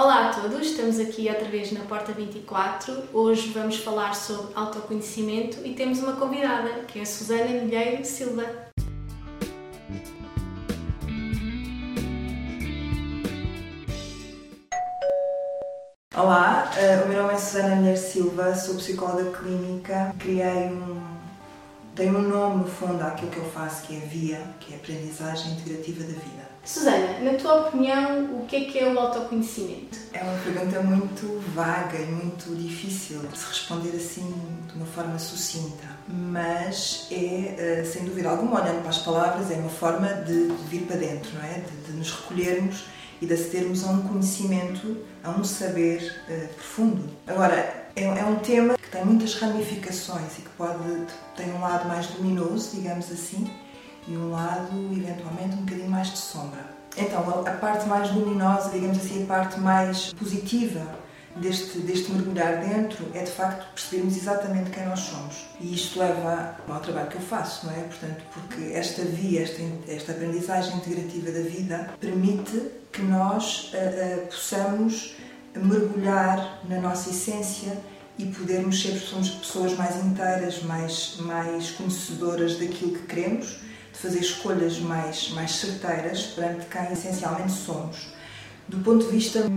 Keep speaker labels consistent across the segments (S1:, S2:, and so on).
S1: Olá a todos, estamos aqui outra vez na Porta 24. Hoje vamos falar sobre autoconhecimento e temos uma convidada, que é a Susana Milheiro Silva.
S2: Olá, eh, o meu nome é Susana Milheiro Silva, sou psicóloga clínica, criei um tem um nome, no fundo, àquilo que eu faço, que é VIA, que é Aprendizagem Integrativa da Vida.
S1: Susana, na tua opinião, o que é que é o autoconhecimento?
S2: É uma pergunta muito vaga e muito difícil de se responder assim de uma forma sucinta, mas é, eh, sem dúvida alguma, olhando para as palavras, é uma forma de, vir para dentro, não é? De, de nos recolhermos e de acedermos a um conhecimento, a um saber uh, profundo. Agora, é, é, um tema que tem muitas ramificações e que pode tem um lado mais luminoso, digamos assim, e um lado eventualmente um bocadinho mais de sombra. Então, a parte mais luminosa, digamos assim, a parte mais positiva deste, deste mergulhar dentro é de facto percebermos exatamente quem nós somos. E isto leva ao trabalho que eu faço, não é? Portanto, porque esta via, esta, esta aprendizagem integrativa da vida, permite que nós uh, uh, possamos mergulhar na nossa essência e podermos ser pessoas mais inteiras, mais, mais conhecedoras daquilo que queremos, fazer escolhas mais, mais certeiras perante quem essencialmente somos. Do ponto de vista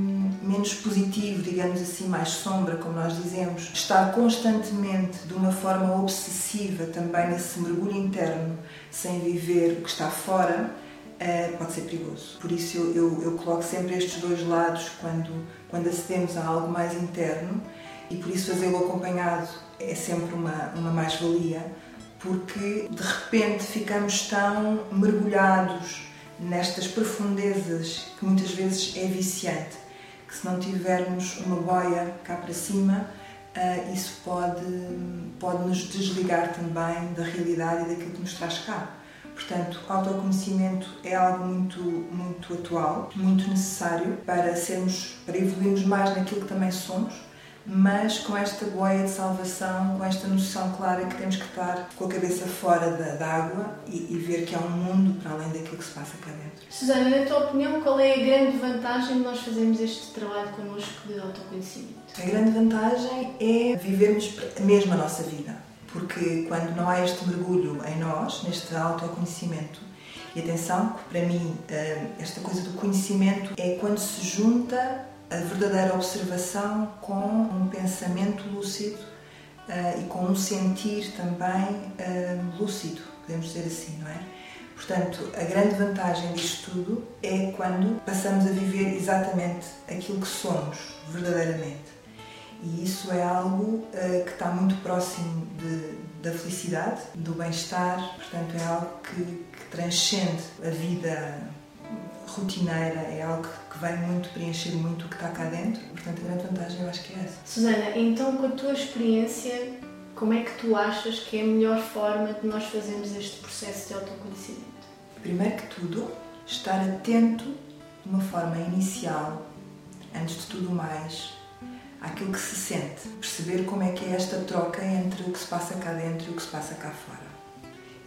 S2: menos positivo, digamos assim, mais sombra, como nós dizemos, estar constantemente de uma forma obsessiva também nesse mergulho interno, sem viver o que está fora, eh, pode ser perigoso. Por isso eu, eu, eu coloco sempre estes dois lados quando, quando acedemos a algo mais interno e por isso fazê-lo acompanhado é sempre uma, uma mais-valia, porque de repente ficamos tão mergulhados nestas profundezas que muitas vezes é viciante, que se não tivermos uma boia cá para cima, uh, isso pode, pode nos desligar também da realidade e daquilo que nos traz cá. Portanto, autoconhecimento é algo muito, muito atual, muito necessário para sermos, para evoluirmos mais naquilo que também somos, mas com esta boia de salvação, com esta noção clara que temos que estar com a cabeça fora da, da água e, e, ver que há um mundo para além daquilo que se passa cá dentro.
S1: Susana, na tua opinião, qual é a grande vantagem de nós fazermos este trabalho connosco de autoconhecimento?
S2: A grande vantagem é vivermos mesmo a nossa vida porque quando não há este mergulho em nós, neste autoconhecimento, e atenção, que para mim eh, esta coisa do conhecimento é quando se junta a verdadeira observação com um pensamento lúcido eh, e com um sentir também eh, lúcido, podemos dizer assim, não é? Portanto, a grande vantagem disto tudo é quando passamos a viver exatamente aquilo que somos, verdadeiramente. E isso é algo uh, que está muito próximo de, da felicidade, do bem-estar, portanto, é algo que, que, transcende a vida rotineira, é algo que vem muito preencher muito o que está cá dentro. Portanto, a grande vantagem eu acho que é essa.
S1: Susana, então, com a tua experiência, como é que tu achas que é a melhor forma de nós fazermos este processo de autoconhecimento?
S2: Primeiro que tudo, estar atento de uma forma inicial, antes de tudo mais, àquilo que se sente, perceber como é que é esta troca entre o que se passa cá dentro e o que se passa cá fora.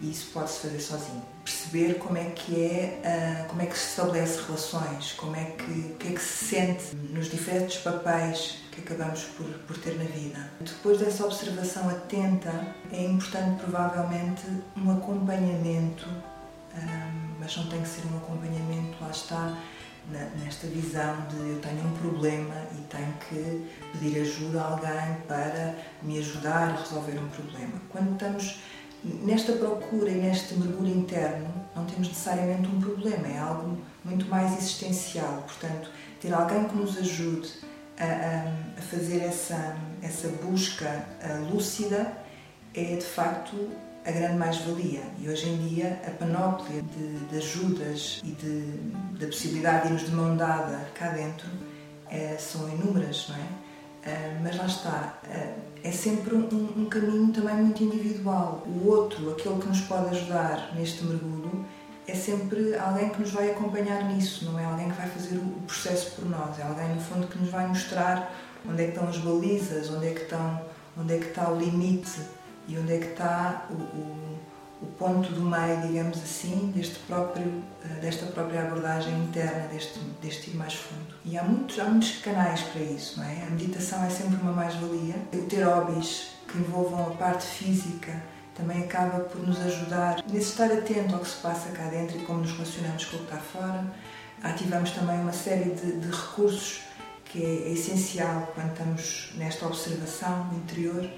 S2: E isso pode-se fazer sozinho. Perceber como é que é, uh, como é que se estabelece relações, como é que, o que é que se sente nos diferentes papéis que acabamos por, por ter na vida. Depois dessa observação atenta, é importante provavelmente um acompanhamento, uh, mas não tem que ser um acompanhamento, lá está, nesta visão de eu tenho um problema e tenho que pedir ajuda a alguém para me ajudar a resolver um problema. Quando estamos nesta procura e neste mergulho interno, não temos necessariamente um problema, é algo muito mais existencial. Portanto, ter alguém que nos ajude a, a, fazer essa, essa busca lúcida é de facto a grande mais-valia. E hoje em dia a panóplia de, de ajudas e de, da possibilidade de irmos de mão dada cá dentro é, são inúmeras, não é? Uh, mas lá está, uh, é sempre um, um, caminho também muito individual. O outro, aquele que nos pode ajudar neste mergulho, é sempre alguém que nos vai acompanhar nisso, não é alguém que vai fazer o processo por nós, é alguém no fundo que nos vai mostrar onde é que estão as balizas, onde é que, estão, onde é que está o limite e onde é que está o, o, o ponto do meio, digamos assim, deste próprio, eh, desta própria abordagem interna, deste, deste ir mais fundo. E há muitos, há muitos canais para isso, não é? A meditação é sempre uma mais-valia. Ter hobbies que envolvam a parte física também acaba por nos ajudar nesse estar atento ao que se passa cá dentro e como nos relacionamos com o que está fora. Ativamos também uma série de, de recursos que é, é essencial quando estamos nesta observação interior.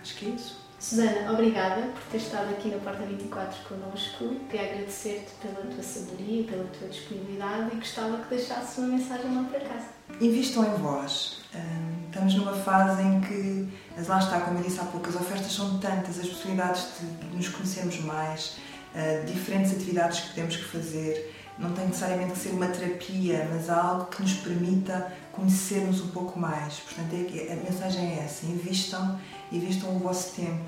S2: Acho que é isso.
S1: Susana, obrigada por ter estado aqui na Porta 24 connosco. Queria agradecer-te pela tua sabedoria, pela tua disponibilidade e gostava que deixasse uma mensagem lá para casa.
S2: Invistam em vós. Estamos numa fase em que, lá está, como eu disse há pouco, as ofertas são tantas, as possibilidades de nos conhecermos mais, ah, diferentes atividades que temos que fazer. Não tem necessariamente que ser uma terapia, mas algo que nos permita conhecermos um pouco mais. Portanto, é a mensagem é essa: invistam investam o vosso tempo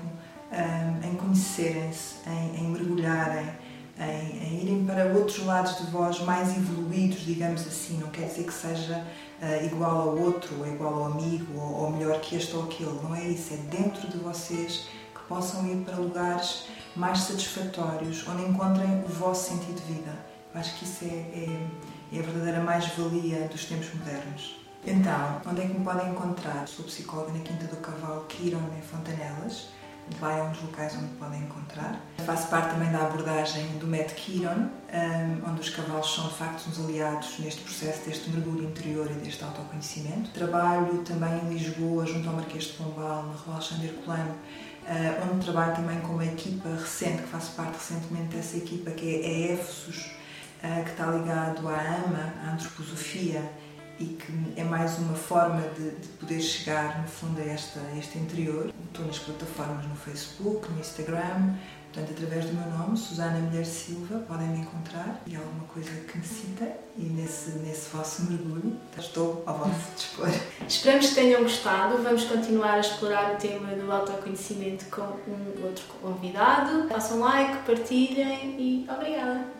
S2: um, em conhecerem-se, em, em mergulharem, em, em, irem para outros lados de vós mais evoluídos, digamos assim. Não quer dizer que seja uh, igual ao outro, ou igual ao amigo, ou, ou melhor que este ou aquele. Não é isso. É dentro de vocês que possam ir para lugares mais satisfatórios, onde encontrem o vosso sentido de vida. Acho que isso é, é, é a verdadeira mais-valia dos tempos modernos. Então, onde é que me podem encontrar? Sou psicóloga na Quinta do Cavalo, Quiron, em Fontanelas. Lá é um dos locais onde me podem encontrar. Faço parte também da abordagem do Met Quiron, onde os cavalos são de facto uns aliados neste processo deste mergulho interior e deste autoconhecimento. Trabalho também em Lisboa, junto ao Marquês de Pombal, na Rua Alexandre Colano, ah, onde trabalho também com uma equipa recente, que faço parte recentemente dessa equipa, que é a EFSUS, ah, que está ligado à AMA, à Antroposofia e que é mais uma forma de, de poder chegar, no fundo, a, esta, a este interior. Estou nas plataformas no Facebook, no Instagram, portanto, através do meu nome, Susana Mulher Silva, podem me encontrar e alguma coisa que necessitem e nesse, nesse vosso mergulho estou ao vosso dispor.
S1: Esperamos que tenham gostado. Vamos continuar a explorar o tema do autoconhecimento com um outro convidado. Façam like, partilhem e obrigada!